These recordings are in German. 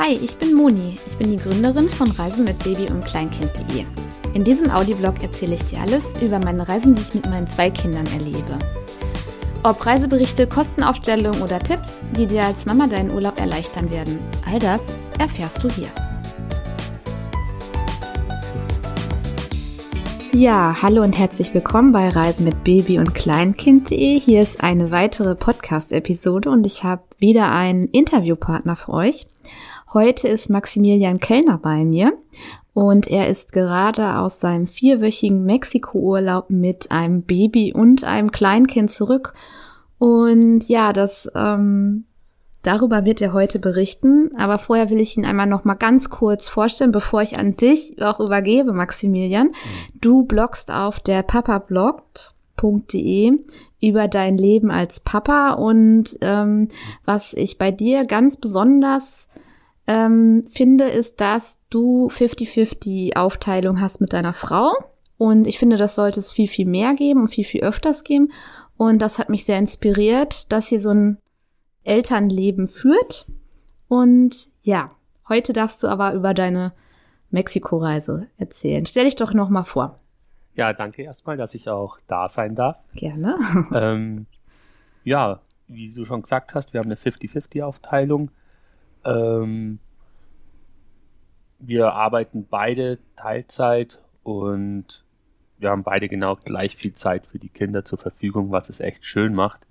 Hi, ich bin Moni. Ich bin die Gründerin von Reisen mit Baby und Kleinkind.de. In diesem Audioblog erzähle ich dir alles über meine Reisen, die ich mit meinen zwei Kindern erlebe. Ob Reiseberichte, Kostenaufstellungen oder Tipps, die dir als Mama deinen Urlaub erleichtern werden, all das erfährst du hier. Ja, hallo und herzlich willkommen bei Reisen mit Baby und Kleinkind.de. Hier ist eine weitere Podcast-Episode und ich habe wieder einen Interviewpartner für euch. Heute ist Maximilian Kellner bei mir und er ist gerade aus seinem vierwöchigen Mexiko-Urlaub mit einem Baby und einem Kleinkind zurück. Und ja, das ähm, Darüber wird er heute berichten, aber vorher will ich ihn einmal noch mal ganz kurz vorstellen, bevor ich an dich auch übergebe, Maximilian. Du bloggst auf der papabloggt.de über dein Leben als Papa und ähm, was ich bei dir ganz besonders ähm, finde, ist, dass du 50-50 Aufteilung hast mit deiner Frau. Und ich finde, das sollte es viel, viel mehr geben und viel, viel öfters geben. Und das hat mich sehr inspiriert, dass hier so ein Elternleben führt. Und ja, heute darfst du aber über deine Mexiko-Reise erzählen. Stell dich doch noch mal vor. Ja, danke erstmal, dass ich auch da sein darf. Gerne. Ähm, ja, wie du schon gesagt hast, wir haben eine 50-50-Aufteilung. Ähm, wir arbeiten beide Teilzeit und wir haben beide genau gleich viel Zeit für die Kinder zur Verfügung, was es echt schön macht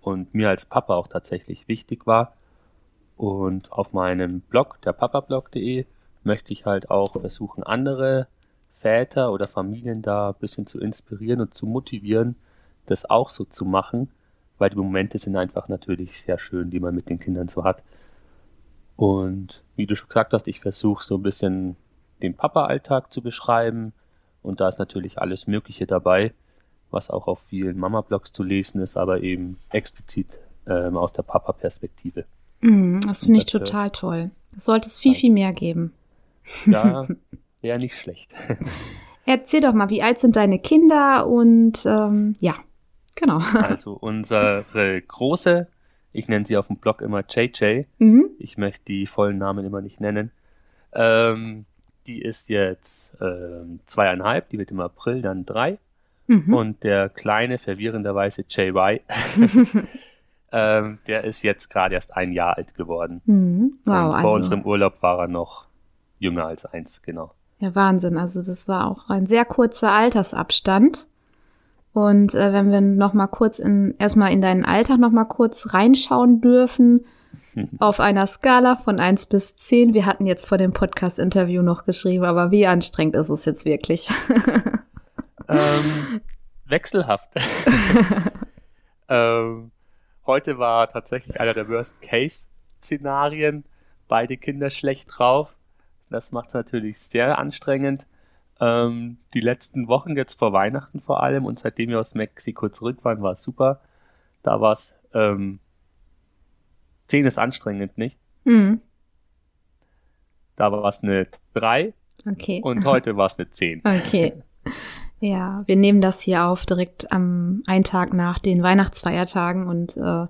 und mir als Papa auch tatsächlich wichtig war. Und auf meinem Blog, der papablog.de, möchte ich halt auch versuchen, andere Väter oder Familien da ein bisschen zu inspirieren und zu motivieren, das auch so zu machen, weil die Momente sind einfach natürlich sehr schön, die man mit den Kindern so hat. Und wie du schon gesagt hast, ich versuche so ein bisschen den Papa-Alltag zu beschreiben und da ist natürlich alles Mögliche dabei was auch auf vielen Mama-Blogs zu lesen ist, aber eben explizit ähm, aus der Papa-Perspektive. Mm, das finde ich das, äh, total toll. Es sollte es viel, viel mehr geben. Ja, wäre nicht schlecht. Erzähl doch mal, wie alt sind deine Kinder und ähm, ja, genau. Also unsere große, ich nenne sie auf dem Blog immer JJ, mhm. ich möchte die vollen Namen immer nicht nennen, ähm, die ist jetzt ähm, zweieinhalb, die wird im April dann drei. Mhm. Und der kleine, verwirrenderweise JY, ähm, der ist jetzt gerade erst ein Jahr alt geworden. Mhm. Wow, Und vor also, unserem Urlaub war er noch jünger als eins, genau. Ja, Wahnsinn. Also das war auch ein sehr kurzer Altersabstand. Und äh, wenn wir noch mal kurz in erstmal in deinen Alltag noch mal kurz reinschauen dürfen, auf einer Skala von eins bis zehn. Wir hatten jetzt vor dem Podcast-Interview noch geschrieben, aber wie anstrengend ist es jetzt wirklich? Ähm, wechselhaft. ähm, heute war tatsächlich einer der Worst-Case-Szenarien. Beide Kinder schlecht drauf. Das macht es natürlich sehr anstrengend. Ähm, die letzten Wochen, jetzt vor Weihnachten vor allem und seitdem wir aus Mexiko zurück waren, war es super. Da war es, ähm, 10 ist anstrengend, nicht? Mhm. Da war es eine 3. Okay. Und heute war es eine 10. Okay. Ja, wir nehmen das hier auf direkt am einen Tag nach den Weihnachtsfeiertagen und äh,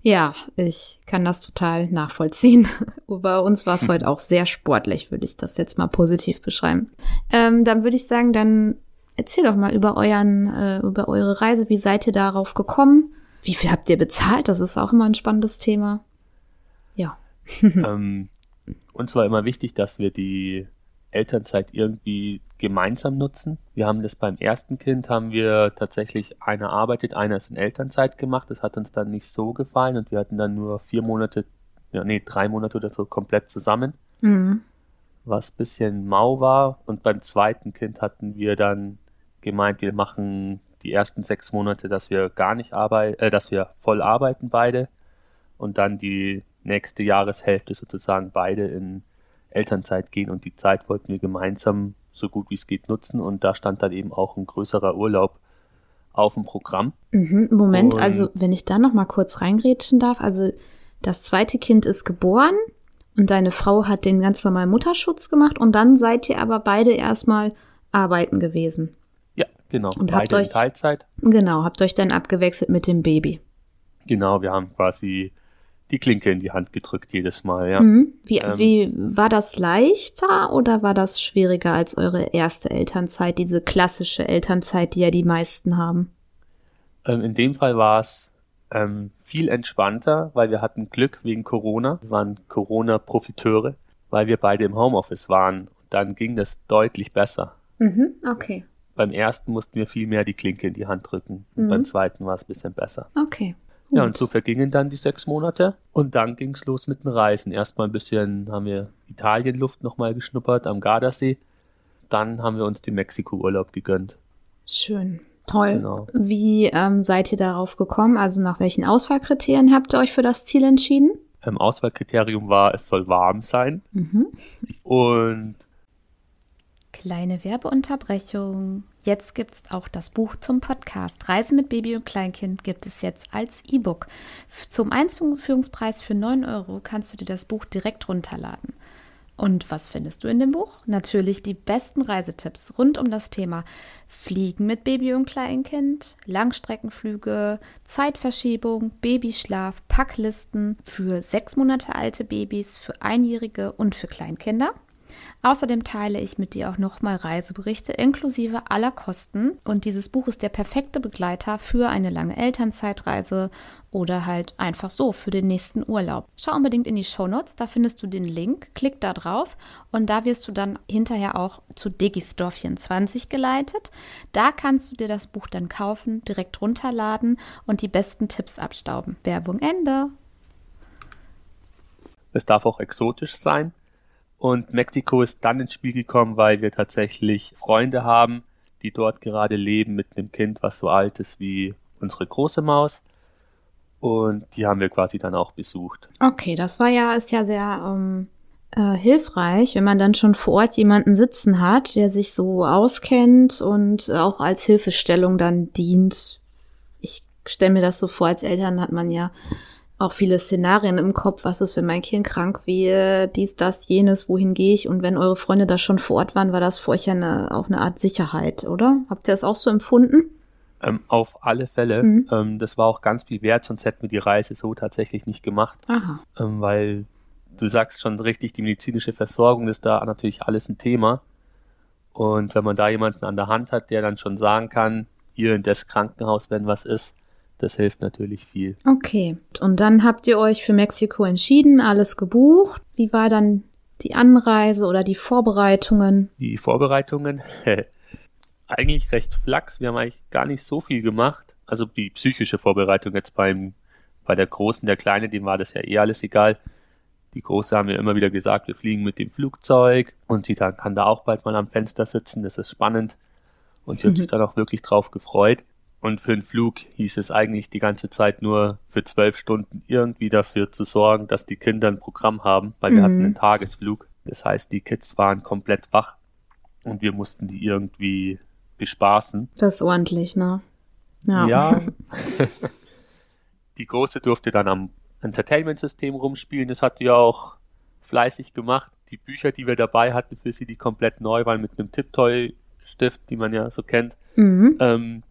ja, ich kann das total nachvollziehen. Bei uns war es heute auch sehr sportlich, würde ich das jetzt mal positiv beschreiben. Ähm, dann würde ich sagen, dann erzähl doch mal über euren, äh, über eure Reise. Wie seid ihr darauf gekommen? Wie viel habt ihr bezahlt? Das ist auch immer ein spannendes Thema. Ja. ähm, uns war immer wichtig, dass wir die Elternzeit irgendwie gemeinsam nutzen. Wir haben das beim ersten Kind, haben wir tatsächlich einer arbeitet, einer ist in Elternzeit gemacht. Das hat uns dann nicht so gefallen und wir hatten dann nur vier Monate, ja, nee, drei Monate oder so komplett zusammen. Mhm. Was bisschen mau war. Und beim zweiten Kind hatten wir dann gemeint, wir machen die ersten sechs Monate, dass wir gar nicht arbeiten, äh, dass wir voll arbeiten beide und dann die nächste Jahreshälfte sozusagen beide in Elternzeit gehen und die Zeit wollten wir gemeinsam so gut wie es geht nutzen und da stand dann eben auch ein größerer Urlaub auf dem Programm. Mhm, Moment, und also wenn ich da noch mal kurz reingrätschen darf, also das zweite Kind ist geboren und deine Frau hat den ganz normalen Mutterschutz gemacht und dann seid ihr aber beide erstmal arbeiten gewesen. Ja, genau. Und habt euch, Teilzeit. Genau, habt euch dann abgewechselt mit dem Baby. Genau, wir haben quasi die Klinke in die Hand gedrückt jedes Mal, ja. Mhm. Wie, ähm, wie war das leichter oder war das schwieriger als eure erste Elternzeit, diese klassische Elternzeit, die ja die meisten haben? Ähm, in dem Fall war es ähm, viel entspannter, weil wir hatten Glück wegen Corona. Wir waren Corona-Profiteure, weil wir beide im Homeoffice waren. Und dann ging das deutlich besser. Mhm, okay. Beim ersten mussten wir viel mehr die Klinke in die Hand drücken. Und mhm. beim zweiten war es ein bisschen besser. Okay. Gut. Ja, und so vergingen dann die sechs Monate und dann ging es los mit den Reisen. Erstmal ein bisschen haben wir Italienluft nochmal geschnuppert am Gardasee. Dann haben wir uns den Mexiko-Urlaub gegönnt. Schön. Toll. Genau. Wie ähm, seid ihr darauf gekommen? Also nach welchen Auswahlkriterien habt ihr euch für das Ziel entschieden? Ähm, Auswahlkriterium war, es soll warm sein. Mhm. Und Kleine Werbeunterbrechung. Jetzt gibt es auch das Buch zum Podcast. Reisen mit Baby und Kleinkind gibt es jetzt als E-Book. Zum Einführungspreis für 9 Euro kannst du dir das Buch direkt runterladen. Und was findest du in dem Buch? Natürlich die besten Reisetipps rund um das Thema Fliegen mit Baby und Kleinkind, Langstreckenflüge, Zeitverschiebung, Babyschlaf, Packlisten für sechs Monate alte Babys, für Einjährige und für Kleinkinder. Außerdem teile ich mit dir auch nochmal Reiseberichte inklusive aller Kosten und dieses Buch ist der perfekte Begleiter für eine lange Elternzeitreise oder halt einfach so für den nächsten Urlaub. Schau unbedingt in die Shownotes, da findest du den Link, klick da drauf und da wirst du dann hinterher auch zu Digistore 24 geleitet. Da kannst du dir das Buch dann kaufen, direkt runterladen und die besten Tipps abstauben. Werbung Ende. Es darf auch exotisch sein. Und Mexiko ist dann ins Spiel gekommen, weil wir tatsächlich Freunde haben, die dort gerade leben mit einem Kind, was so alt ist wie unsere große Maus. Und die haben wir quasi dann auch besucht. Okay, das war ja, ist ja sehr ähm, äh, hilfreich, wenn man dann schon vor Ort jemanden sitzen hat, der sich so auskennt und auch als Hilfestellung dann dient. Ich stelle mir das so vor, als Eltern hat man ja auch viele Szenarien im Kopf. Was ist, wenn mein Kind krank wird? Dies, das, jenes, wohin gehe ich? Und wenn eure Freunde da schon vor Ort waren, war das für euch ja eine, auch eine Art Sicherheit, oder? Habt ihr das auch so empfunden? Ähm, auf alle Fälle. Mhm. Ähm, das war auch ganz viel wert, sonst hätten wir die Reise so tatsächlich nicht gemacht. Aha. Ähm, weil du sagst schon richtig, die medizinische Versorgung ist da natürlich alles ein Thema. Und wenn man da jemanden an der Hand hat, der dann schon sagen kann, hier in das Krankenhaus, wenn was ist, das hilft natürlich viel. Okay. Und dann habt ihr euch für Mexiko entschieden, alles gebucht. Wie war dann die Anreise oder die Vorbereitungen? Die Vorbereitungen? eigentlich recht flachs. Wir haben eigentlich gar nicht so viel gemacht. Also die psychische Vorbereitung jetzt beim, bei der Großen, der Kleine, dem war das ja eh alles egal. Die Große haben wir immer wieder gesagt, wir fliegen mit dem Flugzeug und sie dann kann da auch bald mal am Fenster sitzen. Das ist spannend. Und sie hat sich dann auch wirklich drauf gefreut. Und für den Flug hieß es eigentlich die ganze Zeit nur für zwölf Stunden irgendwie dafür zu sorgen, dass die Kinder ein Programm haben, weil wir hatten mhm. einen Tagesflug. Das heißt, die Kids waren komplett wach und wir mussten die irgendwie bespaßen. Das ist ordentlich, ne? Ja. ja. die Große durfte dann am Entertainment-System rumspielen. Das hat die auch fleißig gemacht. Die Bücher, die wir dabei hatten für sie, die komplett neu waren mit einem Tiptoy-Stift, die man ja so kennt, mhm. ähm,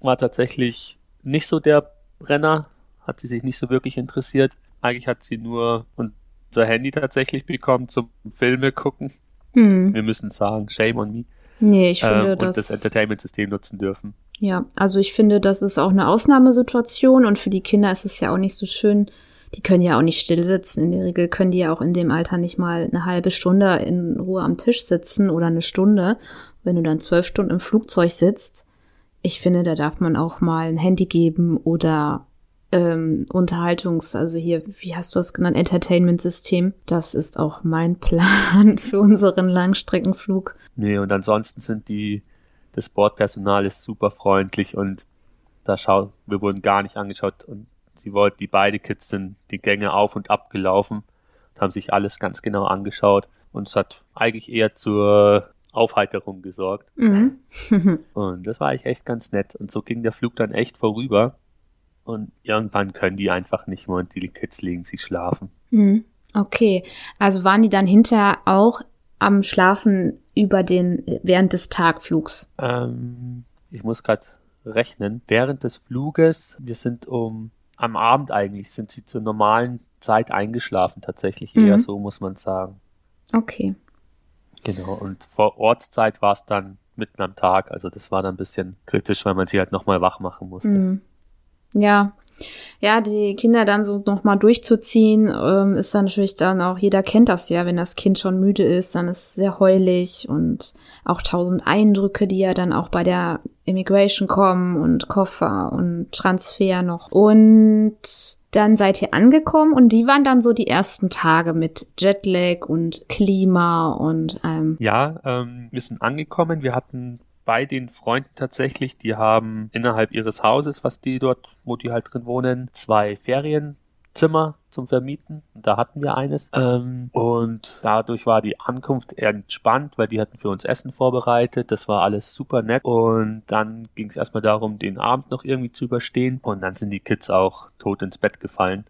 war tatsächlich nicht so der Brenner, hat sie sich nicht so wirklich interessiert. Eigentlich hat sie nur unser Handy tatsächlich bekommen zum Filme gucken. Mhm. Wir müssen sagen, shame on me. Nee, ich finde, das. Und das Entertainment-System nutzen dürfen. Ja, also ich finde, das ist auch eine Ausnahmesituation und für die Kinder ist es ja auch nicht so schön. Die können ja auch nicht still sitzen. In der Regel können die ja auch in dem Alter nicht mal eine halbe Stunde in Ruhe am Tisch sitzen oder eine Stunde. Wenn du dann zwölf Stunden im Flugzeug sitzt, ich finde, da darf man auch mal ein Handy geben oder ähm, Unterhaltungs-, also hier, wie hast du das genannt, Entertainment-System. Das ist auch mein Plan für unseren Langstreckenflug. Nee, und ansonsten sind die, das Bordpersonal ist super freundlich und da schau, wir wurden gar nicht angeschaut und sie wollten, die beide Kids sind die Gänge auf und ab gelaufen und haben sich alles ganz genau angeschaut und es hat eigentlich eher zur Aufheiterung gesorgt. Mhm. und das war eigentlich echt ganz nett. Und so ging der Flug dann echt vorüber. Und irgendwann können die einfach nicht mehr und die Kids legen sie schlafen. Mhm. Okay, also waren die dann hinterher auch am Schlafen über den während des Tagflugs? Ähm, ich muss gerade rechnen. Während des Fluges, wir sind um am Abend eigentlich sind sie zur normalen Zeit eingeschlafen, tatsächlich eher Mhm. so, muss man sagen. Okay. Genau, und vor Ortszeit war es dann mitten am Tag, also das war dann ein bisschen kritisch, weil man sie halt nochmal wach machen musste. Mhm. Ja. Ja, die Kinder dann so nochmal durchzuziehen, ähm, ist dann natürlich dann auch, jeder kennt das ja, wenn das Kind schon müde ist, dann ist es sehr heulig und auch tausend Eindrücke, die ja dann auch bei der Immigration kommen und Koffer und Transfer noch. Und dann seid ihr angekommen und wie waren dann so die ersten Tage mit Jetlag und Klima und ähm, Ja, ähm, wir sind angekommen. Wir hatten bei den Freunden tatsächlich, die haben innerhalb ihres Hauses, was die dort, wo die halt drin wohnen, zwei Ferienzimmer zum Vermieten. Da hatten wir eines. Ähm, und dadurch war die Ankunft entspannt, weil die hatten für uns Essen vorbereitet. Das war alles super nett. Und dann ging es erstmal darum, den Abend noch irgendwie zu überstehen. Und dann sind die Kids auch tot ins Bett gefallen.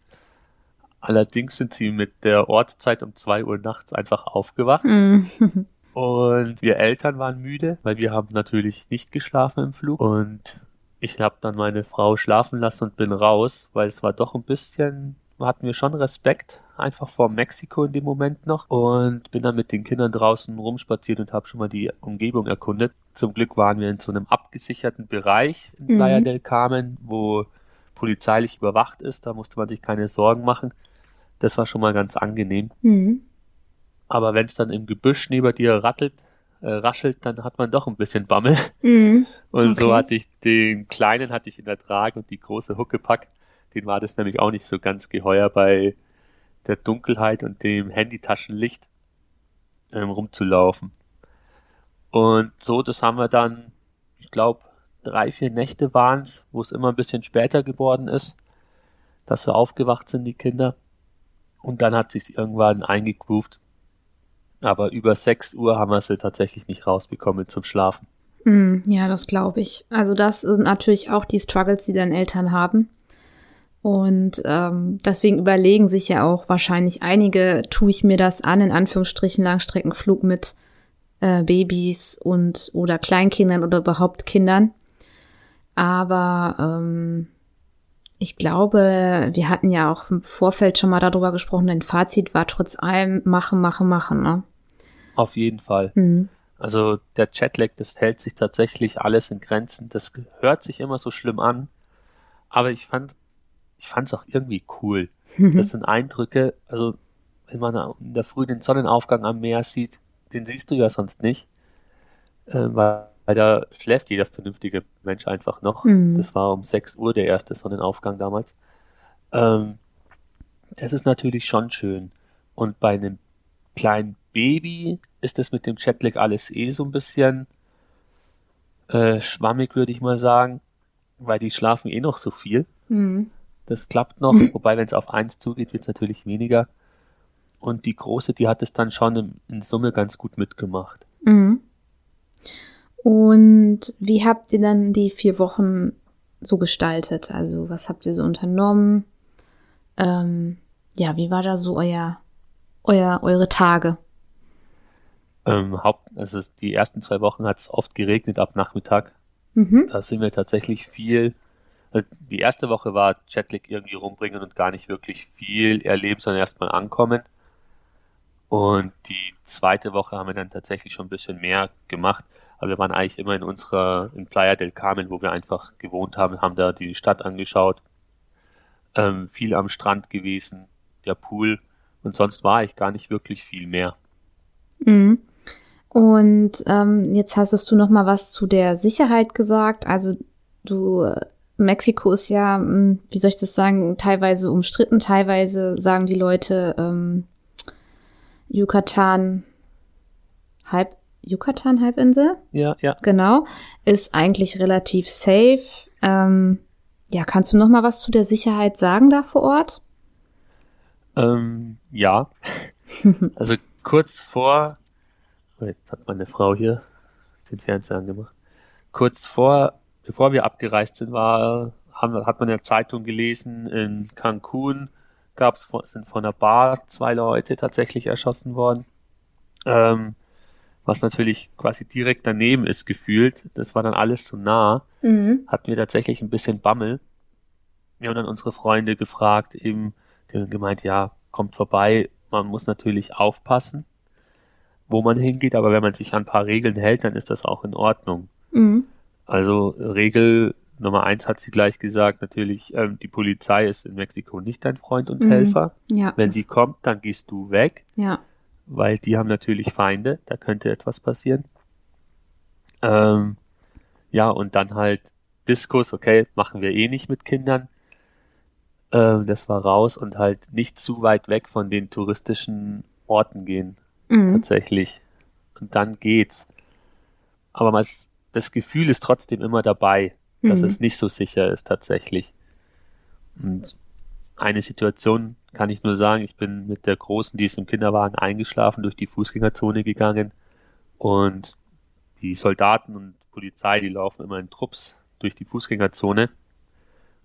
Allerdings sind sie mit der Ortszeit um zwei Uhr nachts einfach aufgewacht. Und wir Eltern waren müde, weil wir haben natürlich nicht geschlafen im Flug. Und ich habe dann meine Frau schlafen lassen und bin raus, weil es war doch ein bisschen, hatten wir schon Respekt, einfach vor Mexiko in dem Moment noch. Und bin dann mit den Kindern draußen rumspaziert und habe schon mal die Umgebung erkundet. Zum Glück waren wir in so einem abgesicherten Bereich in Mhm. Playa del Carmen, wo polizeilich überwacht ist. Da musste man sich keine Sorgen machen. Das war schon mal ganz angenehm. mm, Aber wenn es dann im Gebüsch neben dir rattelt, äh, raschelt, dann hat man doch ein bisschen Bammel. mm, Und so Okay. hatte ich den kleinen hatte ich in der Trage und die große Huckepack, den war das nämlich auch nicht so ganz geheuer bei der Dunkelheit und dem Handytaschenlicht ähm, rumzulaufen. Und so, das haben wir dann, ich glaube, drei, vier Nächte waren's, wo es immer ein bisschen später geworden ist, dass sie aufgewacht sind, die Kinder. Und dann hat sich's irgendwann eingegroovt. Aber über 6 Uhr haben wir sie tatsächlich nicht rausbekommen zum Schlafen. Mm, ja, das glaube ich. Also das sind natürlich auch die Struggles, die deine Eltern haben. Und ähm, deswegen überlegen sich ja auch wahrscheinlich einige, tue ich mir das an, in Anführungsstrichen Langstreckenflug mit äh, Babys und oder Kleinkindern oder überhaupt Kindern. Aber ähm, ich glaube, wir hatten ja auch im Vorfeld schon mal darüber gesprochen, dein Fazit war trotz allem machen, machen, machen, ne? Auf jeden Fall. Mhm. Also der Chatlag, das hält sich tatsächlich alles in Grenzen. Das hört sich immer so schlimm an, aber ich fand, ich fand es auch irgendwie cool. Das sind Eindrücke, also wenn man in der Früh den Sonnenaufgang am Meer sieht, den siehst du ja sonst nicht, äh, weil, weil da schläft jeder vernünftige Mensch einfach noch. Mhm. Das war um 6 Uhr der erste Sonnenaufgang damals. Ähm, das ist natürlich schon schön. Und bei einem kleinen Baby ist es mit dem Jetlag alles eh so ein bisschen äh, schwammig, würde ich mal sagen, weil die schlafen eh noch so viel. Mhm. Das klappt noch, wobei wenn es auf eins zugeht, wird es natürlich weniger. Und die große, die hat es dann schon in, in Summe ganz gut mitgemacht. Mhm. Und wie habt ihr dann die vier Wochen so gestaltet? Also was habt ihr so unternommen? Ähm, ja, wie war da so euer, euer, eure Tage? Ähm, Haupt, also die ersten zwei Wochen hat es oft geregnet ab Nachmittag. Mhm. Da sind wir tatsächlich viel. also Die erste Woche war Jetlag irgendwie rumbringen und gar nicht wirklich viel erleben, sondern erstmal ankommen. Und die zweite Woche haben wir dann tatsächlich schon ein bisschen mehr gemacht. Aber wir waren eigentlich immer in unserer, in Playa del Carmen, wo wir einfach gewohnt haben, haben da die Stadt angeschaut, ähm, viel am Strand gewesen, der Pool. Und sonst war ich gar nicht wirklich viel mehr. Mhm. Und ähm, jetzt hast du noch mal was zu der Sicherheit gesagt. Also du, Mexiko ist ja, mh, wie soll ich das sagen, teilweise umstritten, teilweise sagen die Leute ähm, Yucatan halb Yucatan Halbinsel, Ja, ja. genau, ist eigentlich relativ safe. Ähm, ja, kannst du noch mal was zu der Sicherheit sagen da vor Ort? Ähm, ja. Also kurz vor, oh, jetzt hat meine Frau hier den Fernseher angemacht. Kurz vor, bevor wir abgereist sind, war, haben, hat man in der Zeitung gelesen, in Cancun gab's, sind von einer Bar zwei Leute tatsächlich erschossen worden. Ähm, was natürlich quasi direkt daneben ist gefühlt. Das war dann alles zu nah Mhm. hatten wir tatsächlich ein bisschen Bammel. wir haben dann unsere Freunde gefragt, eben, gemeint, ja, kommt vorbei, man muss natürlich aufpassen, wo man hingeht, aber wenn man sich an ein paar Regeln hält, dann ist das auch in Ordnung. Mhm. Also Regel Nummer eins hat sie gleich gesagt, natürlich, ähm, die Polizei ist in Mexiko nicht dein Freund und mhm. Helfer. Ja, wenn die kommt, dann gehst du weg. Ja. Weil die haben natürlich Feinde, da könnte etwas passieren. Ähm, ja, und dann halt Diskus, okay, machen wir eh nicht mit Kindern. Ähm, das war raus und halt nicht zu weit weg von den touristischen Orten gehen. Mhm. Tatsächlich. Und dann geht's. Aber man, das Gefühl ist trotzdem immer dabei, dass mhm. es nicht so sicher ist tatsächlich. Und eine Situation kann ich nur sagen, ich bin mit der Großen, die ist im Kinderwagen eingeschlafen, durch die Fußgängerzone gegangen und die Soldaten und Polizei, die laufen immer in Trupps durch die Fußgängerzone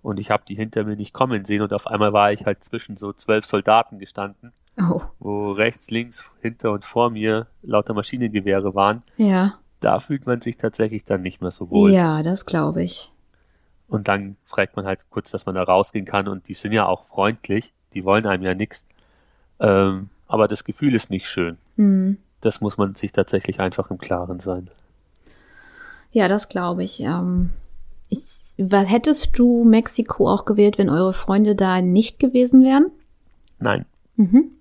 und ich habe die hinter mir nicht kommen sehen und auf einmal war ich halt zwischen so zwölf Soldaten gestanden, oh. wo rechts, links, hinter und vor mir lauter Maschinengewehre waren. Ja. Da fühlt man sich tatsächlich dann nicht mehr so wohl. Ja, das glaube ich. Und dann fragt man halt kurz, dass man da rausgehen kann und die sind ja auch freundlich, die wollen einem ja nichts. Ähm, aber das Gefühl ist nicht schön. Mhm. Das muss man sich tatsächlich einfach im Klaren sein. Ja, das glaube ich. Ähm, ich. Hättest du Mexiko auch gewählt, wenn eure Freunde da nicht gewesen wären? Nein. Mhm.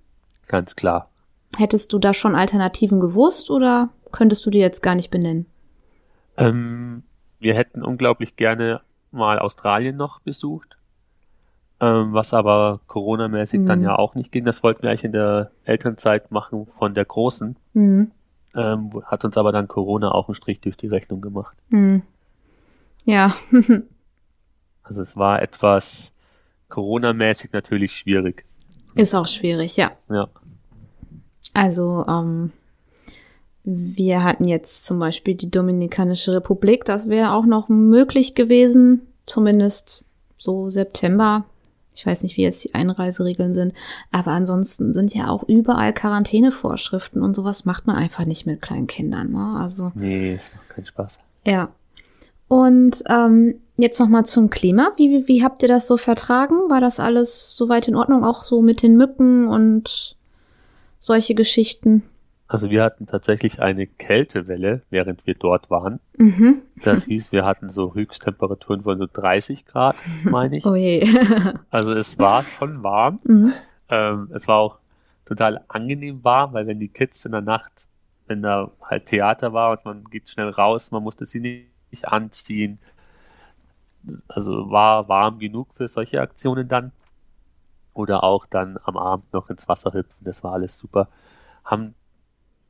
Ganz klar. Hättest du da schon Alternativen gewusst oder könntest du die jetzt gar nicht benennen? Ähm, wir hätten unglaublich gerne mal Australien noch besucht, ähm, was aber Corona-mäßig mhm. dann ja auch nicht ging. Das wollten wir eigentlich in der Elternzeit machen von der Großen. Mhm. Ähm, hat uns aber dann Corona auch einen Strich durch die Rechnung gemacht. Mhm. Ja. also es war etwas Corona-mäßig natürlich schwierig. Ist auch schwierig, ja. Ja. Also, ähm, wir hatten jetzt zum Beispiel die Dominikanische Republik, das wäre auch noch möglich gewesen, zumindest so September. Ich weiß nicht, wie jetzt die Einreiseregeln sind, aber ansonsten sind ja auch überall Quarantänevorschriften und sowas macht man einfach nicht mit kleinen Kindern. Ne? Also nee, es macht keinen Spaß. Ja. Und ähm, jetzt noch mal zum Klima. Wie, wie, wie habt ihr das so vertragen? War das alles soweit in Ordnung, auch so mit den Mücken und solche Geschichten? Also wir hatten tatsächlich eine Kältewelle, während wir dort waren. Mhm. Das hieß, wir hatten so Höchsttemperaturen von so 30 Grad, meine ich. Oh je. also es war schon warm. Mhm. Ähm, es war auch total angenehm warm, weil wenn die Kids in der Nacht, wenn da halt Theater war und man geht schnell raus, man musste sie nicht anziehen. Also war warm genug für solche Aktionen dann. Oder auch dann am Abend noch ins Wasser hüpfen, das war alles super. Haben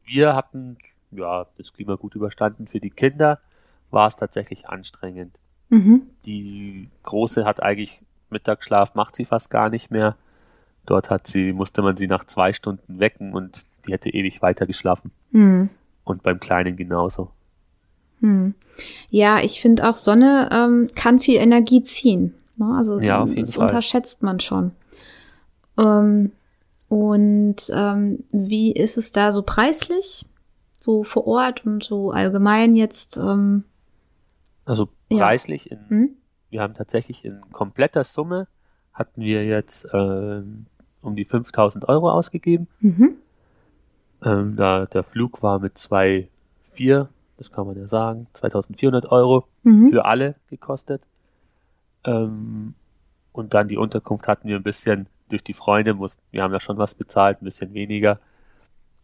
wir hatten ja das Klima gut überstanden. Für die Kinder war es tatsächlich anstrengend. Mhm. Die große hat eigentlich Mittagsschlaf, macht sie fast gar nicht mehr. Dort hat sie, musste man sie nach zwei Stunden wecken und die hätte ewig weiter geschlafen. Mhm. Und beim Kleinen genauso. Mhm. Ja, ich finde auch Sonne ähm, kann viel Energie ziehen. Ne? Also ja, auf jeden das Fall. unterschätzt man schon. Ähm, und ähm, wie ist es da so preislich? So vor Ort und so allgemein jetzt? Ähm, also preislich, ja. in, hm? wir haben tatsächlich in kompletter Summe hatten wir jetzt ähm, um die 5000 Euro ausgegeben. Mhm. Ähm, da der Flug war mit zwei vier, das kann man ja sagen, 2400 Euro mhm. für alle gekostet. Ähm, und dann die Unterkunft hatten wir ein bisschen durch die Freunde mussten, wir haben ja schon was bezahlt, ein bisschen weniger.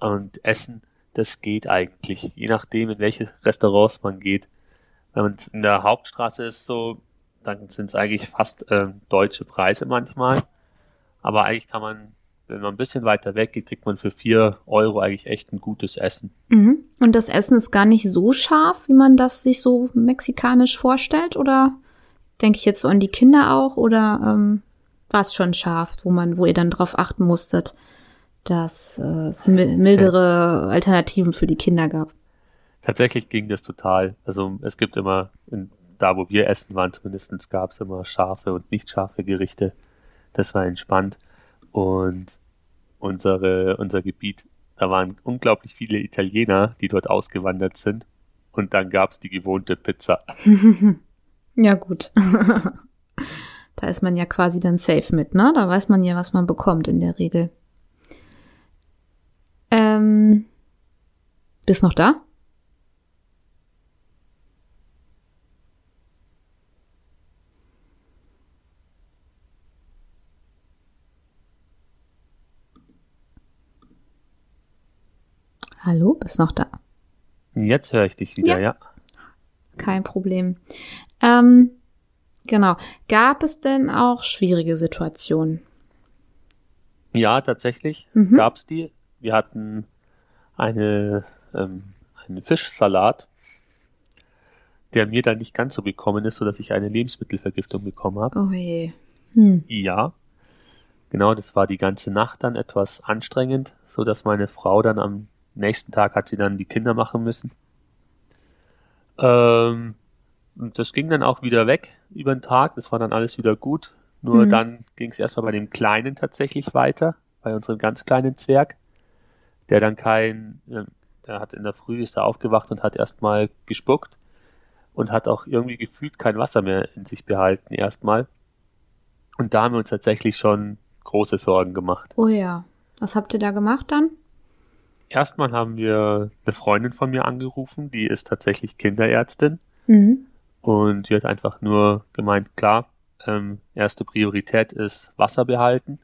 Und Essen, das geht eigentlich, je nachdem, in welche Restaurants man geht. Wenn man in der Hauptstraße ist so, dann sind es eigentlich fast äh, deutsche Preise manchmal. Aber eigentlich kann man, wenn man ein bisschen weiter weg geht, kriegt man für vier Euro eigentlich echt ein gutes Essen. Mhm. Und das Essen ist gar nicht so scharf, wie man das sich so mexikanisch vorstellt, oder denke ich jetzt so an die Kinder auch, oder ähm, war es schon scharf, wo man, wo ihr dann drauf achten musstet, dass äh, es mildere Alternativen für die Kinder gab. Tatsächlich ging das total. Also es gibt immer, in, da wo wir essen waren zumindest, gab es immer scharfe und nicht scharfe Gerichte. Das war entspannt. Und unsere, unser Gebiet, da waren unglaublich viele Italiener, die dort ausgewandert sind. Und dann gab es die gewohnte Pizza. ja, gut. Da ist man ja quasi dann safe mit, ne? Da weiß man ja, was man bekommt in der Regel. Ähm, bist noch da? Hallo, bist noch da? Jetzt höre ich dich wieder, ja. ja. Kein Problem. Ähm, genau. Gab es denn auch schwierige Situationen? Ja, tatsächlich mhm. gab es die. Wir hatten eine, ähm, einen Fischsalat, der mir dann nicht ganz so gekommen ist, sodass ich eine Lebensmittelvergiftung bekommen habe. Oh je. Hm. Ja. Genau, das war die ganze Nacht dann etwas anstrengend, so dass meine Frau dann am nächsten Tag hat sie dann die Kinder machen müssen. Ähm, und das ging dann auch wieder weg über den Tag. Das war dann alles wieder gut. Nur mhm. dann ging es erstmal bei dem Kleinen tatsächlich weiter, bei unserem ganz kleinen Zwerg, der dann kein, der hat in der Früh ist er aufgewacht und hat erstmal gespuckt und hat auch irgendwie gefühlt kein Wasser mehr in sich behalten erstmal. Und da haben wir uns tatsächlich schon große Sorgen gemacht. Oh ja. Was habt ihr da gemacht dann? Erstmal haben wir eine Freundin von mir angerufen, die ist tatsächlich Kinderärztin. Mhm. Und die hat einfach nur gemeint, klar, ähm, erste Priorität ist Wasser behalten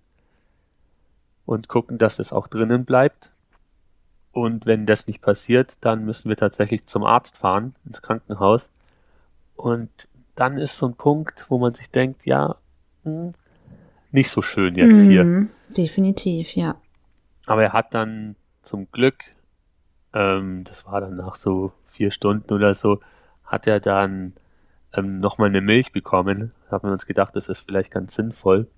und gucken, dass es auch drinnen bleibt. Und wenn das nicht passiert, dann müssen wir tatsächlich zum Arzt fahren, ins Krankenhaus. Und dann ist so ein Punkt, wo man sich denkt, ja, mh, hm, nicht so schön jetzt mhm, hier. Definitiv, ja. Aber er hat dann zum Glück, ähm, das war dann nach so vier Stunden oder so, hat er dann ähm, nochmal eine Milch bekommen. Da haben wir uns gedacht, das ist vielleicht ganz sinnvoll.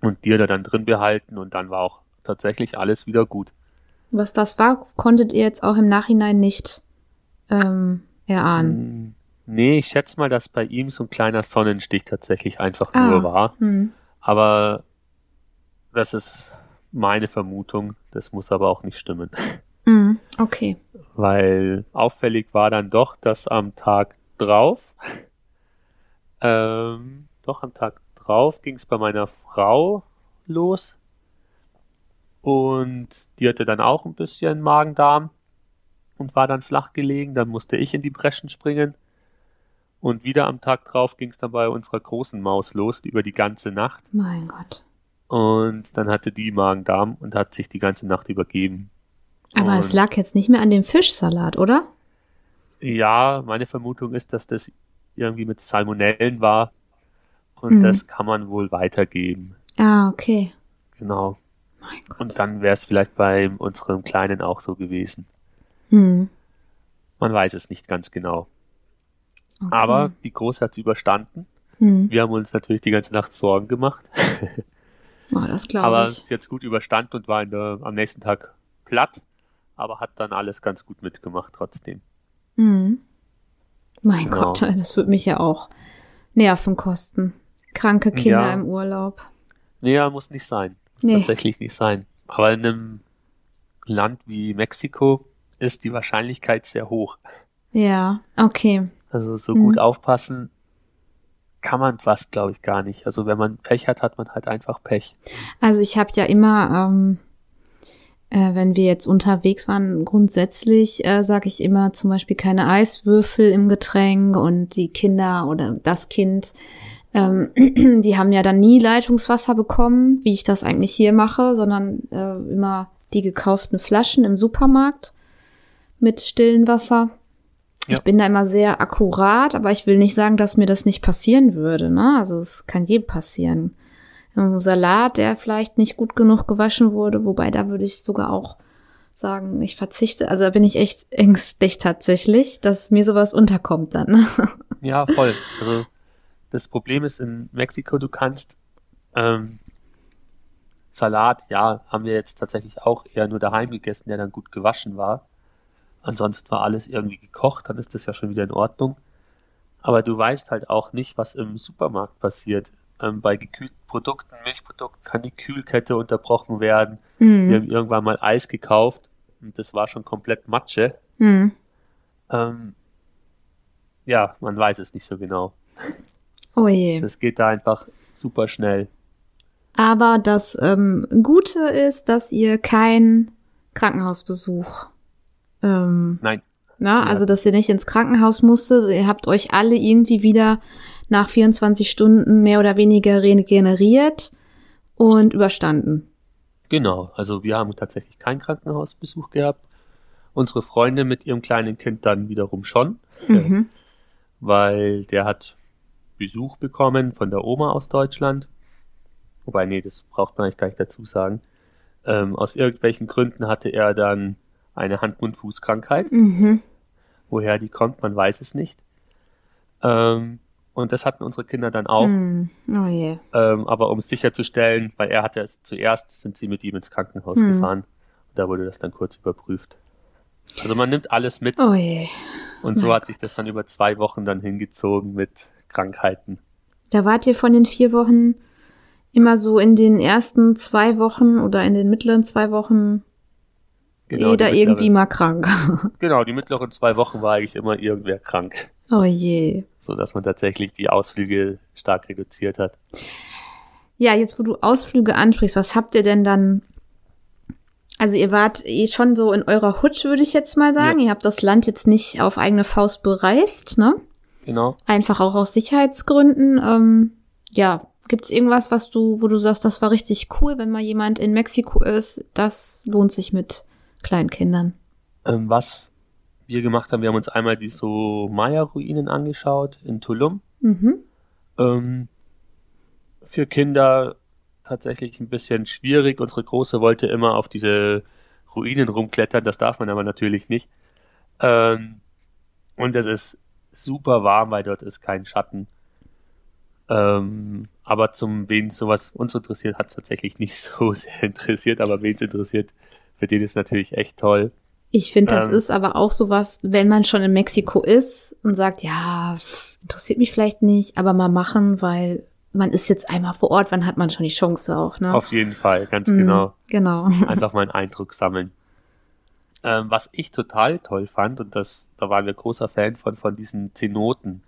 Und die hat er dann drin behalten und dann war auch tatsächlich alles wieder gut. Was das war, konntet ihr jetzt auch im Nachhinein nicht ähm, erahnen? Hm, nee, ich schätze mal, dass bei ihm so ein kleiner Sonnenstich tatsächlich einfach ah, nur war. Hm. Aber das ist meine Vermutung. Das muss aber auch nicht stimmen. Mm, okay. Weil auffällig war dann doch, dass am Tag drauf, ähm, doch am Tag drauf ging es bei meiner Frau los. Und die hatte dann auch ein bisschen Magen-Darm und war dann flach gelegen. Dann musste ich in die Breschen springen. Und wieder am Tag drauf ging es dann bei unserer großen Maus los, über die ganze Nacht. Mein Gott. Und dann hatte die Magen-Darm und hat sich die ganze Nacht übergeben. Aber und es lag jetzt nicht mehr an dem Fischsalat, oder? Ja, meine Vermutung ist, dass das irgendwie mit Salmonellen war. Und mhm. das kann man wohl weitergeben. Ah, okay. Genau. Und dann wäre es vielleicht bei unserem Kleinen auch so gewesen. Mhm. Man weiß es nicht ganz genau. Okay. Aber die Große hat es überstanden. Mhm. Wir haben uns natürlich die ganze Nacht Sorgen gemacht. Oh, das glaube aber ich. sie hat es gut überstanden und war der, am nächsten Tag platt, aber hat dann alles ganz gut mitgemacht trotzdem. Mhm. Mein genau. Gott, das wird mich ja auch Nerven kosten. Kranke Kinder ja. im Urlaub. Ja, muss nicht sein. Muss nee. tatsächlich nicht sein. Aber in einem Land wie Mexiko ist die Wahrscheinlichkeit sehr hoch. Ja, okay. Also so mhm. gut aufpassen kann man fast, glaube ich, gar nicht. Also wenn man Pech hat, hat man halt einfach Pech. Also ich habe ja immer, ähm, äh, wenn wir jetzt unterwegs waren, grundsätzlich äh, sage ich immer zum Beispiel keine Eiswürfel im Getränk und die Kinder oder das Kind, ähm, die haben ja dann nie Leitungswasser bekommen, wie ich das eigentlich hier mache, sondern äh, immer die gekauften Flaschen im Supermarkt mit stillen Wasser. Ja. Ich bin da immer sehr akkurat, aber ich will nicht sagen, dass mir das nicht passieren würde. Ne? Also es kann jedem passieren. Ein Salat, der vielleicht nicht gut genug gewaschen wurde, wobei da würde ich sogar auch sagen, ich verzichte. Also da bin ich echt ängstlich tatsächlich, dass mir sowas unterkommt dann. Ne? Ja, voll. Also das Problem ist in Mexiko, du kannst ähm, Salat, ja, haben wir jetzt tatsächlich auch eher nur daheim gegessen, der dann gut gewaschen war. Ansonsten war alles irgendwie gekocht, dann ist das ja schon wieder in Ordnung. Aber du weißt halt auch nicht, was im Supermarkt passiert. Ähm, bei gekühlten Produkten, Milchprodukten kann die Kühlkette unterbrochen werden. Mhm. Wir haben irgendwann mal Eis gekauft und das war schon komplett Matsche. Mhm. Ähm, ja, man weiß es nicht so genau. Oh je. Das geht da einfach super schnell. Aber das ähm, Gute ist, dass ihr keinen Krankenhausbesuch. Ähm, Nein. Na, Ja. also dass ihr nicht ins Krankenhaus musstet. Ihr habt euch alle irgendwie wieder nach 24 Stunden mehr oder weniger regeneriert und überstanden. Genau, also wir haben tatsächlich keinen Krankenhausbesuch gehabt. Unsere Freunde mit ihrem kleinen Kind dann wiederum schon, Mhm. weil der hat Besuch bekommen von der Oma aus Deutschland. Wobei, nee, das braucht man eigentlich gar nicht dazu sagen. Ähm, aus irgendwelchen Gründen hatte er dann eine Hand-Mund-Fuß-Krankheit. Mhm. Woher die kommt, man weiß es nicht. Ähm, und das hatten unsere Kinder dann auch. Mhm. Oh je. Ähm, aber um es sicherzustellen, weil er hatte es zuerst, sind sie mit ihm ins Krankenhaus Hm. gefahren. Und da wurde das dann kurz überprüft. Also man nimmt alles mit Oh je. und so mein hat sich das dann über zwei Wochen dann hingezogen mit Krankheiten. Da wart ihr von den vier Wochen immer so in den ersten zwei Wochen oder in den mittleren zwei Wochen Genau, jeder irgendwie mal krank. Genau, die mittleren zwei Wochen war eigentlich immer irgendwer krank, oh je. so dass man tatsächlich die Ausflüge stark reduziert hat. Ja, jetzt wo du Ausflüge ansprichst, was habt ihr denn dann? Also ihr wart eh schon so in eurer Hut, würde ich jetzt mal sagen. Ihr habt das Land jetzt nicht auf eigene Faust bereist, ne? Genau. Einfach auch aus Sicherheitsgründen. Ähm, ja, gibt's irgendwas, was du, wo du sagst, das war richtig cool, wenn mal jemand in Mexiko ist, das lohnt sich mit kleinen Kindern. Ähm, was wir gemacht haben, wir haben uns einmal die so Maya-Ruinen angeschaut in Tulum. Mhm. Ähm, für Kinder tatsächlich ein bisschen schwierig. Unsere Große wollte immer auf diese Ruinen rumklettern, das darf man aber natürlich nicht. Ähm, und es ist super warm, weil dort ist kein Schatten. Ähm, aber zum, wen sowas uns interessiert, hat es tatsächlich nicht so sehr interessiert, aber wen es interessiert, für den ist natürlich echt toll. Ich finde, das Ähm. ist aber auch sowas, wenn man schon in Mexiko ist und sagt, ja, pff, interessiert mich vielleicht nicht, aber mal machen, weil man ist jetzt einmal vor Ort, wann hat man schon die Chance auch, ne? Auf jeden Fall, ganz Mhm, genau. Genau. einfach mal einen Eindruck sammeln. Ähm, was ich total toll fand, und das, da waren wir großer Fan von, von diesen Zenoten.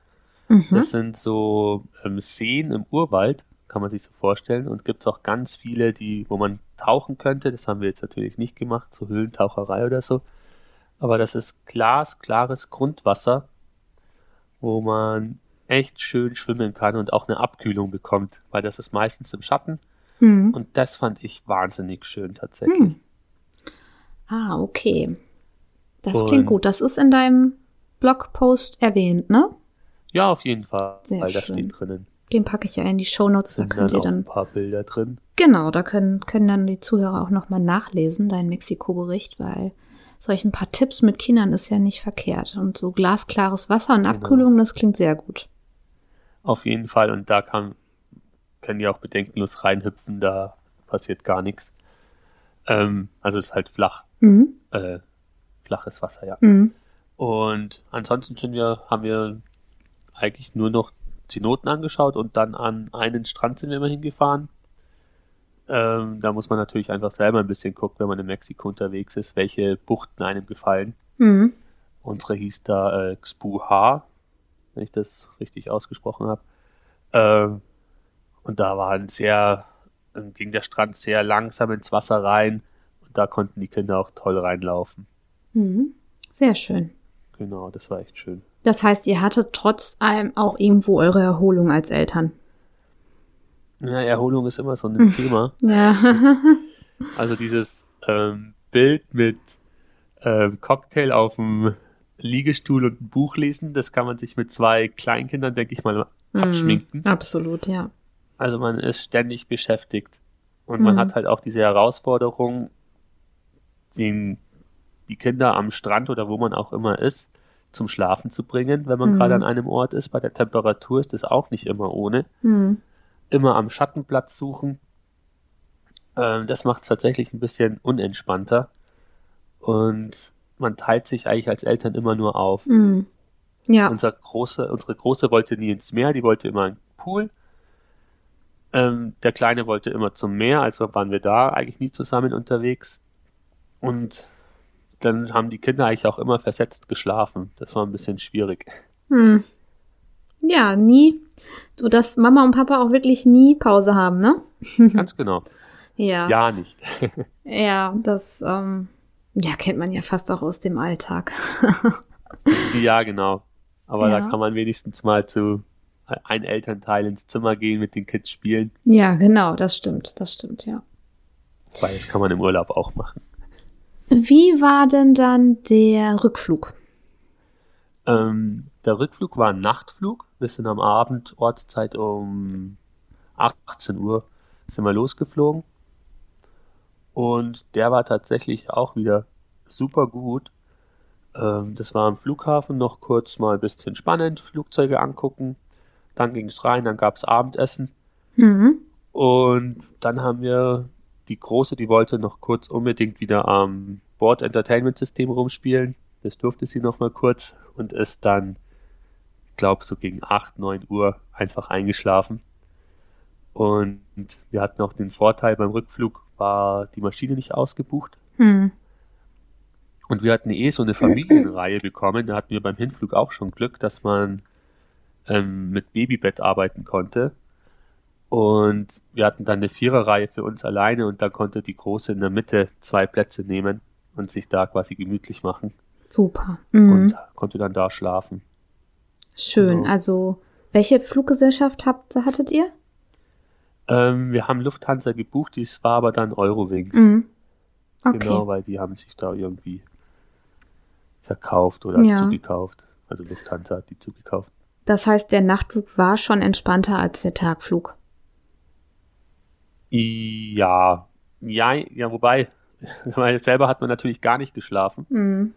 Mhm. Das sind so ähm, Seen im Urwald, kann man sich so vorstellen. Und gibt's auch ganz viele, die, wo man tauchen könnte. Das haben wir jetzt natürlich nicht gemacht, so Höhlentaucherei oder so. Aber das ist glasklares Grundwasser, wo man echt schön schwimmen kann und auch eine Abkühlung bekommt, weil das ist meistens im Schatten. Mhm. Und das fand ich wahnsinnig schön tatsächlich. Hm. Ah, okay. Das Und- klingt gut. Das ist in deinem Blogpost erwähnt, ne? Ja, auf jeden Fall, Sehr weil schön. steht drinnen. Den packe ich ja in die Shownotes, da könnt dann ihr auch ein dann paar Bilder drin. Genau, da können, können dann die Zuhörer auch nochmal nachlesen, deinen Mexiko-Bericht, weil solch ein paar Tipps mit Kindern ist ja nicht verkehrt. Und so glasklares Wasser und Genau. Abkühlung, das klingt sehr gut. Auf jeden Fall. Und da kann, können die auch bedenkenlos reinhüpfen, da passiert gar nichts. Ähm, also es ist halt flach, Mhm. äh, flaches Wasser, ja. Mhm. Und ansonsten sind wir, haben wir eigentlich nur noch Zenoten angeschaut und dann an einen Strand sind wir immer hingefahren. Ähm, da muss man natürlich einfach selber ein bisschen gucken, wenn man in Mexiko unterwegs ist, welche Buchten einem gefallen. Mhm. Unsere hieß da äh, Xpuha, wenn ich das richtig ausgesprochen habe. Ähm, und da war ein sehr, ging der Strand sehr langsam ins Wasser rein und da konnten die Kinder auch toll reinlaufen. Mhm. Sehr schön. Genau, das war echt schön. Das heißt, ihr hattet trotz allem auch irgendwo eure Erholung als Eltern. Ja, Erholung ist immer so ein Thema. Ja. Also dieses ähm, Bild mit ähm, Cocktail auf dem Liegestuhl und ein Buch lesen, das kann man sich mit zwei Kleinkindern, denke ich mal, abschminken. Mhm. Absolut, ja. Also man ist ständig beschäftigt. Und man Mhm. hat halt auch diese Herausforderung, den, die Kinder am Strand oder wo man auch immer ist, zum Schlafen zu bringen, wenn man Mhm. gerade an einem Ort ist. Bei der Temperatur ist das auch nicht immer ohne. Mhm. Immer am Schattenplatz suchen. Ähm, das macht es tatsächlich ein bisschen unentspannter. Und man teilt sich eigentlich als Eltern immer nur auf. Mhm. Ja. Unser große, unsere Große wollte nie ins Meer, die wollte immer in den Pool. Ähm, der Kleine wollte immer zum Meer, also waren wir da eigentlich nie zusammen unterwegs. Und dann haben die Kinder eigentlich auch immer versetzt geschlafen. Das war ein bisschen schwierig. Hm. Ja, nie, So dass Mama und Papa auch wirklich nie Pause haben, ne? Ganz genau. ja. Ja, nicht. Ja, das ähm, ja, kennt man ja fast auch aus dem Alltag. ja, genau. Aber Ja. da kann man wenigstens mal zu ein Elternteil ins Zimmer gehen, mit den Kids spielen, ja, genau, das stimmt, das stimmt, ja. weil das kann man im Urlaub auch machen. Wie war denn dann der Rückflug? Ähm, der Rückflug war ein Nachtflug. Wir sind am Abend, Ortszeit um 18 Uhr, sind wir losgeflogen. Und der war tatsächlich auch wieder super gut. Ähm, das war am Flughafen noch kurz mal ein bisschen spannend, Flugzeuge angucken. Dann ging es rein, dann gab es Abendessen. Mhm. Und dann haben wir die Große, die wollte noch kurz unbedingt wieder am Board Entertainment System rumspielen. Das durfte sie noch mal kurz und ist dann, ich glaube, so gegen 8, 9 Uhr einfach eingeschlafen. Und wir hatten auch den Vorteil, beim Rückflug war die Maschine nicht ausgebucht. Hm. Und wir hatten eh so eine Familienreihe bekommen. Da hatten wir beim Hinflug auch schon Glück, dass man ähm, mit Babybett arbeiten konnte. Und wir hatten dann eine Viererreihe für uns alleine und dann konnte die Große in der Mitte zwei Plätze nehmen und sich da quasi gemütlich machen Super. Mhm. und konnte dann da schlafen. Schön. genau. Also, welche Fluggesellschaft habt, hattet ihr? Ähm, wir haben Lufthansa gebucht, dies war aber dann Eurowings. Mhm. Okay. Genau, weil die haben sich da irgendwie verkauft oder Ja. zugekauft. Also Lufthansa hat die zugekauft. Das heißt, der Nachtflug war schon entspannter als der Tagflug. Ja, ja, ja, wobei, weil selber hat man natürlich gar nicht geschlafen, Mhm.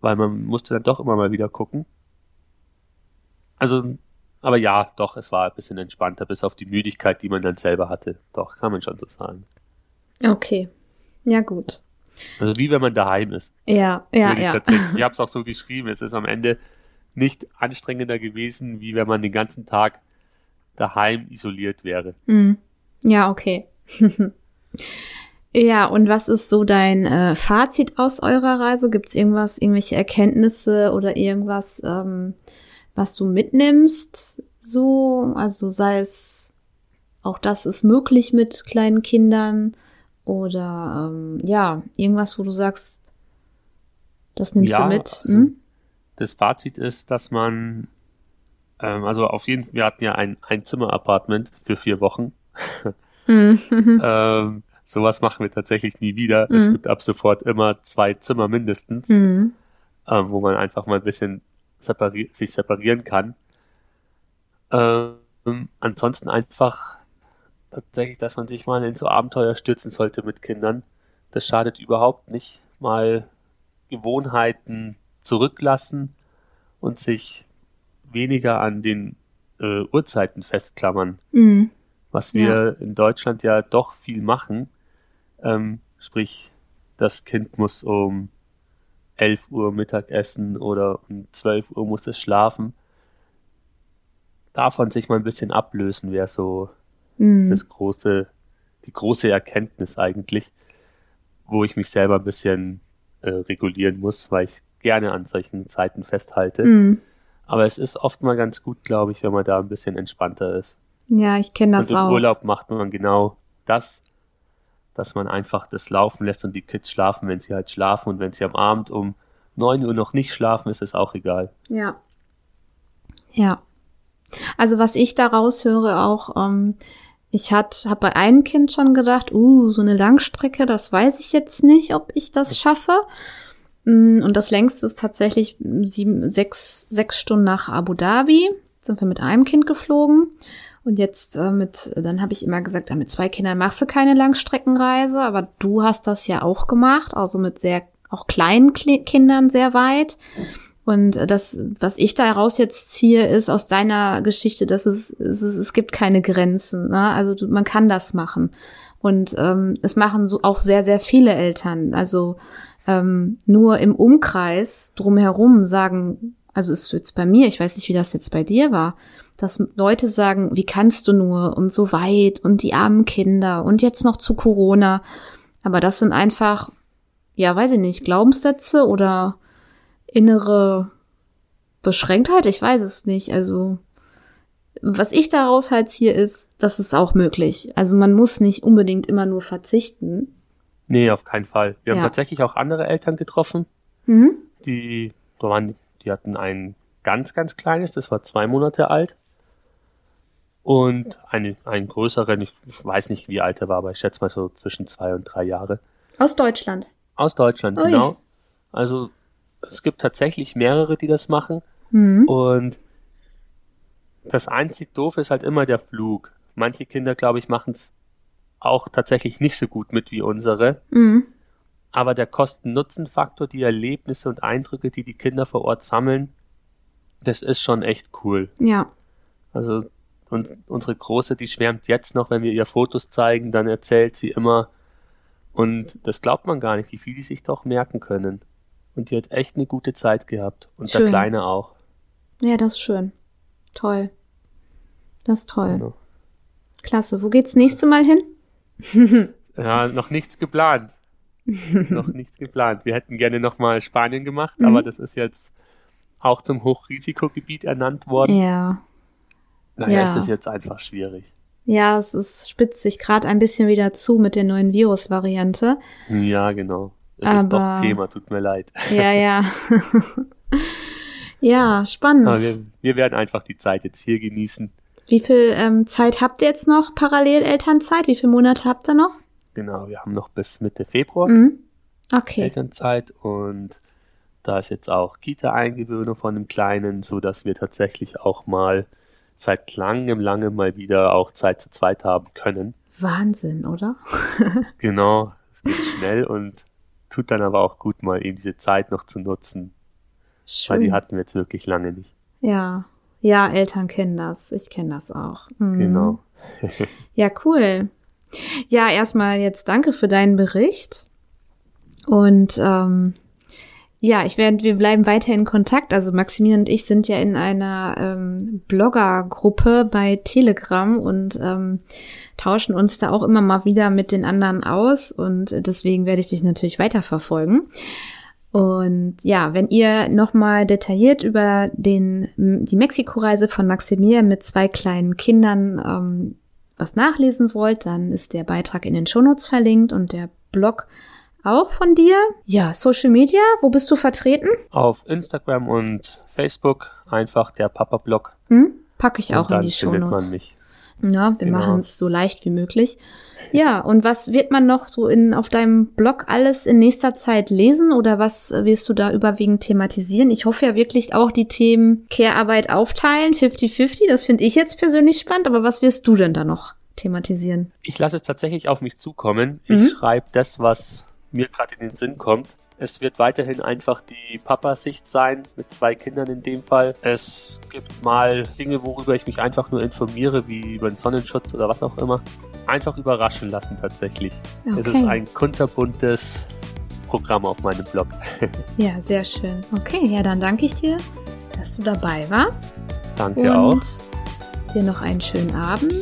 weil man musste dann doch immer mal wieder gucken. Also, aber ja, doch, es war ein bisschen entspannter, bis auf die Müdigkeit, die man dann selber hatte. Doch, kann man schon so sagen. Okay. Ja, gut. Also wie wenn man daheim ist. Ja, ja, ja. Ich habe es auch so geschrieben, es ist am Ende nicht anstrengender gewesen, wie wenn man den ganzen Tag daheim isoliert wäre. Mhm. Ja, okay. ja, und was ist so dein äh, Fazit aus eurer Reise? Gibt es irgendwas, irgendwelche Erkenntnisse oder irgendwas, ähm, was du mitnimmst? So, also sei es auch das ist möglich mit kleinen Kindern oder ähm, ja, irgendwas, wo du sagst, das nimmst Ja, du mit. also- Hm? Das Fazit ist, dass man, ähm, also auf jeden Fall, wir hatten ja ein Einzimmer-Apartment für vier Wochen. Mhm. Ähm, sowas machen wir tatsächlich nie wieder. Es Mhm. gibt ab sofort immer zwei Zimmer mindestens, Mhm. ähm, wo man einfach mal ein bisschen separi sich separieren kann. Ähm, ansonsten einfach tatsächlich, dass man sich mal in so Abenteuer stürzen sollte mit Kindern. Das schadet überhaupt nicht. Mal Gewohnheiten zurücklassen und sich weniger an den äh, Uhrzeiten festklammern Mhm. Was wir in Deutschland ja doch viel machen. Ähm, sprich, das Kind muss um 11 Uhr Mittag essen oder um 12 Uhr muss es schlafen. Davon sich mal ein bisschen ablösen wäre so Mhm. das große, die große Erkenntnis eigentlich, wo ich mich selber ein bisschen äh, regulieren muss, weil ich gerne an solchen Zeiten festhalte. Mhm. Aber es ist oft mal ganz gut, glaube ich, wenn man da ein bisschen entspannter ist. Ja, ich kenne das und im auch. Urlaub macht man genau das, dass man einfach das laufen lässt und die Kids schlafen, wenn sie halt schlafen. Und wenn sie am Abend um 9 Uhr noch nicht schlafen, ist es auch egal. Ja. Ja. Also was ich da raushöre auch, ähm, ich hat, habe bei einem Kind schon gedacht, uh, so eine Langstrecke, das weiß ich jetzt nicht, ob ich das schaffe. Mm, Und das längste ist tatsächlich sieben, sechs, sechs Stunden nach Abu Dhabi. Sind wir mit einem Kind geflogen. Und jetzt äh, mit, dann habe ich immer gesagt, ja, mit zwei Kindern machst du keine Langstreckenreise, aber du hast das ja auch gemacht, also mit sehr, auch kleinen Kle Kindern sehr weit. Und äh, das, was ich daraus jetzt ziehe, ist aus deiner Geschichte, dass es, es, es gibt keine Grenzen. Ne? Also man kann das machen. Und ähm, es machen so auch sehr, sehr viele Eltern. Also ähm, nur im Umkreis drumherum sagen, also es ist jetzt bei mir, ich weiß nicht, wie das jetzt bei dir war, dass Leute sagen, wie kannst du nur und so weit und die armen Kinder und jetzt noch zu Corona. Aber das sind einfach, ja, weiß ich nicht, Glaubenssätze oder innere Beschränktheit, ich weiß es nicht. Also was ich daraus halt ziehe, ist, das ist auch möglich. Also man muss nicht unbedingt immer nur verzichten. Nee, auf keinen Fall. Wir Ja. haben tatsächlich auch andere Eltern getroffen, Mhm. die, da waren, die hatten ein ganz, ganz kleines, das war zwei Monate alt. Und eine, einen größeren, ich weiß nicht, wie alt er war, aber ich schätze mal so zwischen zwei und drei Jahre. Aus Deutschland. Aus Deutschland, Ui. genau. Also es gibt tatsächlich mehrere, die das machen. Mhm. Und das einzig Doofe ist halt immer der Flug. Manche Kinder, glaube ich, machen es auch tatsächlich nicht so gut mit wie unsere. Mhm. Aber der Kosten-Nutzen-Faktor, die Erlebnisse und Eindrücke, die die Kinder vor Ort sammeln, das ist schon echt cool. Ja. Also und unsere Große, die schwärmt jetzt noch, wenn wir ihr Fotos zeigen, dann erzählt sie immer. Und das glaubt man gar nicht, wie viel die sich doch merken können. Und die hat echt eine gute Zeit gehabt. Und Schön. der Kleine auch. Ja, das ist schön. Toll. Das ist toll. Genau. Klasse. Wo geht's nächste Mal hin? Ja, noch nichts geplant. noch nichts geplant. Wir hätten gerne nochmal Spanien gemacht, Mhm. aber das ist jetzt auch zum Hochrisikogebiet ernannt worden. Ja. Daher Ja. ist das jetzt einfach schwierig. Ja, es ist, spitzt sich gerade ein bisschen wieder zu mit der neuen Virusvariante. Ja, genau. Es ist Aber- doch Thema, tut mir leid. Ja, ja. ja, spannend. Aber wir, wir werden einfach die Zeit jetzt hier genießen. Wie viel ähm, Zeit habt ihr jetzt noch? Parallel Elternzeit? Wie viele Monate habt ihr noch? Genau, wir haben noch bis Mitte Februar Mhm. Okay. Elternzeit und da ist jetzt auch Kita-Eingewöhnung von dem Kleinen, so dass wir tatsächlich auch mal seit langem, langem mal wieder auch Zeit zu zweit haben können. Wahnsinn, oder? Genau, es geht schnell und tut dann aber auch gut, mal eben diese Zeit noch zu nutzen, weil Schön. die hatten wir jetzt wirklich lange nicht. ja. Ja, Eltern kennen das. Ich kenne das auch. Mhm. Genau. Ja, cool. Ja, erstmal jetzt danke für deinen Bericht. Und ähm, ja, ich werde, wir bleiben weiter in Kontakt. Also Maximilian und ich sind ja in einer ähm, Blogger-Gruppe bei Telegram und ähm, tauschen uns da auch immer mal wieder mit den anderen aus. Und deswegen werde ich dich natürlich weiterverfolgen. Und ja, wenn ihr nochmal detailliert über den, die Mexiko-Reise von Maximilian mit zwei kleinen Kindern ähm, was nachlesen wollt, dann ist der Beitrag in den Shownotes verlinkt und der Blog auch von dir. Ja, Social Media, wo bist du vertreten? Auf Instagram und Facebook einfach der Papa-Blog. Hm? Packe ich und auch in die Shownotes. man mich. Ja, wir Genau. machen es so leicht wie möglich. Ja, und was wird man noch so in, auf deinem Blog alles in nächster Zeit lesen oder was wirst du da überwiegend thematisieren? Ich hoffe ja wirklich auch die Themen Care-Arbeit aufteilen, 50-50, das finde ich jetzt persönlich spannend, aber was wirst du denn da noch thematisieren? Ich lasse es tatsächlich auf mich zukommen. Mhm. Ich schreibe das, was mir gerade in den Sinn kommt. Es wird weiterhin einfach die Papa-Sicht sein, mit zwei Kindern in dem Fall. Es gibt mal Dinge, worüber ich mich einfach nur informiere, wie über den Sonnenschutz oder was auch immer. Einfach überraschen lassen tatsächlich. Es ist ein kunterbuntes Programm auf meinem Blog. Ja, sehr schön. Okay, ja, dann danke ich dir, dass du dabei warst. Danke und auch. dir noch einen schönen Abend